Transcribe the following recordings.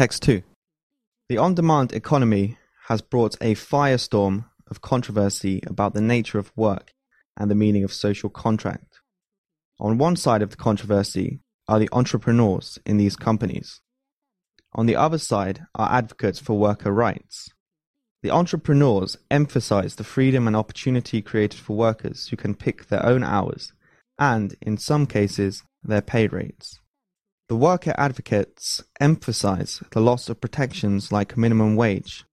Text 2. The on demand economy has brought a firestorm of controversy about the nature of work and the meaning of social contract. On one side of the controversy are the entrepreneurs in these companies. On the other side are advocates for worker rights. The entrepreneurs emphasize the freedom and opportunity created for workers who can pick their own hours and, in some cases, their pay rates. The worker advocates emphasize the loss of protections like minimum wage,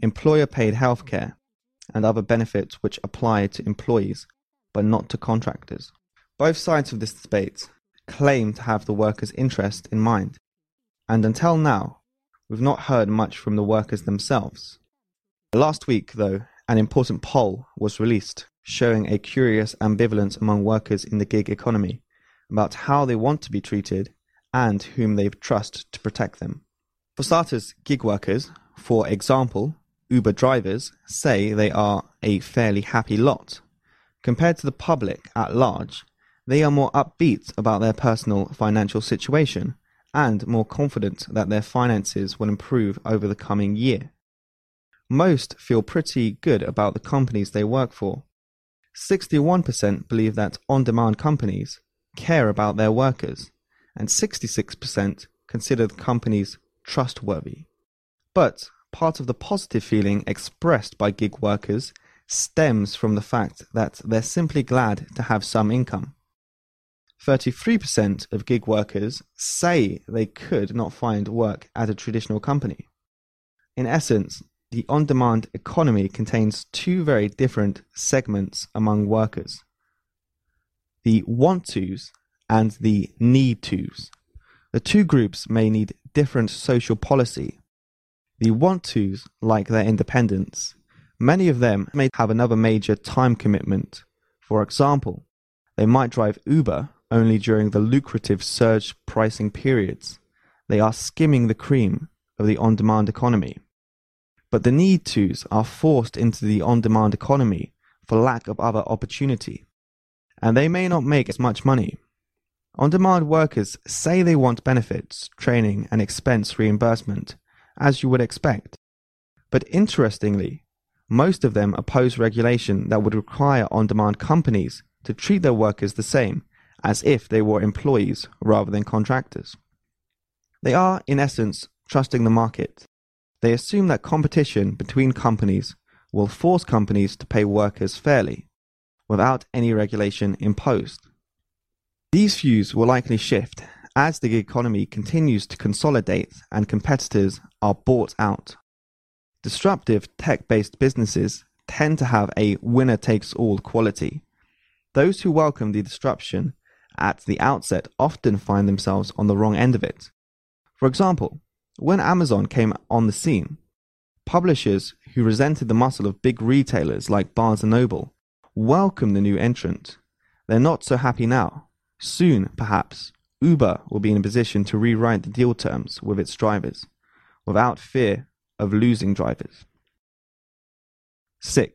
employer paid healthcare, and other benefits which apply to employees but not to contractors. Both sides of this debate claim to have the workers' interest in mind, and until now, we've not heard much from the workers themselves. Last week, though, an important poll was released showing a curious ambivalence among workers in the gig economy about how they want to be treated and whom they trust to protect them. For starters, gig workers, for example, Uber drivers, say they are a fairly happy lot. Compared to the public at large, they are more upbeat about their personal financial situation and more confident that their finances will improve over the coming year. Most feel pretty good about the companies they work for. 61% believe that on demand companies care about their workers, and 66% consider the companies trustworthy. But part of the positive feeling expressed by gig workers stems from the fact that they're simply glad to have some income. 33% of gig workers say they could not find work at a traditional company. In essence, the on demand economy contains two very different segments among workers the want tos and the need tos. The two groups may need different social policy. The want tos like their independence. Many of them may have another major time commitment. For example, they might drive Uber only during the lucrative surge pricing periods. They are skimming the cream of the on demand economy. But the need tos are forced into the on demand economy for lack of other opportunity. And they may not make as much money. On demand workers say they want benefits, training, and expense reimbursement, as you would expect. But interestingly, most of them oppose regulation that would require on demand companies to treat their workers the same as if they were employees rather than contractors. They are, in essence, trusting the market. They assume that competition between companies will force companies to pay workers fairly, without any regulation imposed. These views will likely shift as the economy continues to consolidate and competitors are bought out. Disruptive tech based businesses tend to have a winner takes all quality. Those who welcome the disruption at the outset often find themselves on the wrong end of it. For example, when Amazon came on the scene, publishers who resented the muscle of big retailers like Barnes & Noble welcomed the new entrant. They're not so happy now. Soon, perhaps, Uber will be in a position to rewrite the deal terms with its drivers without fear of losing drivers. 6.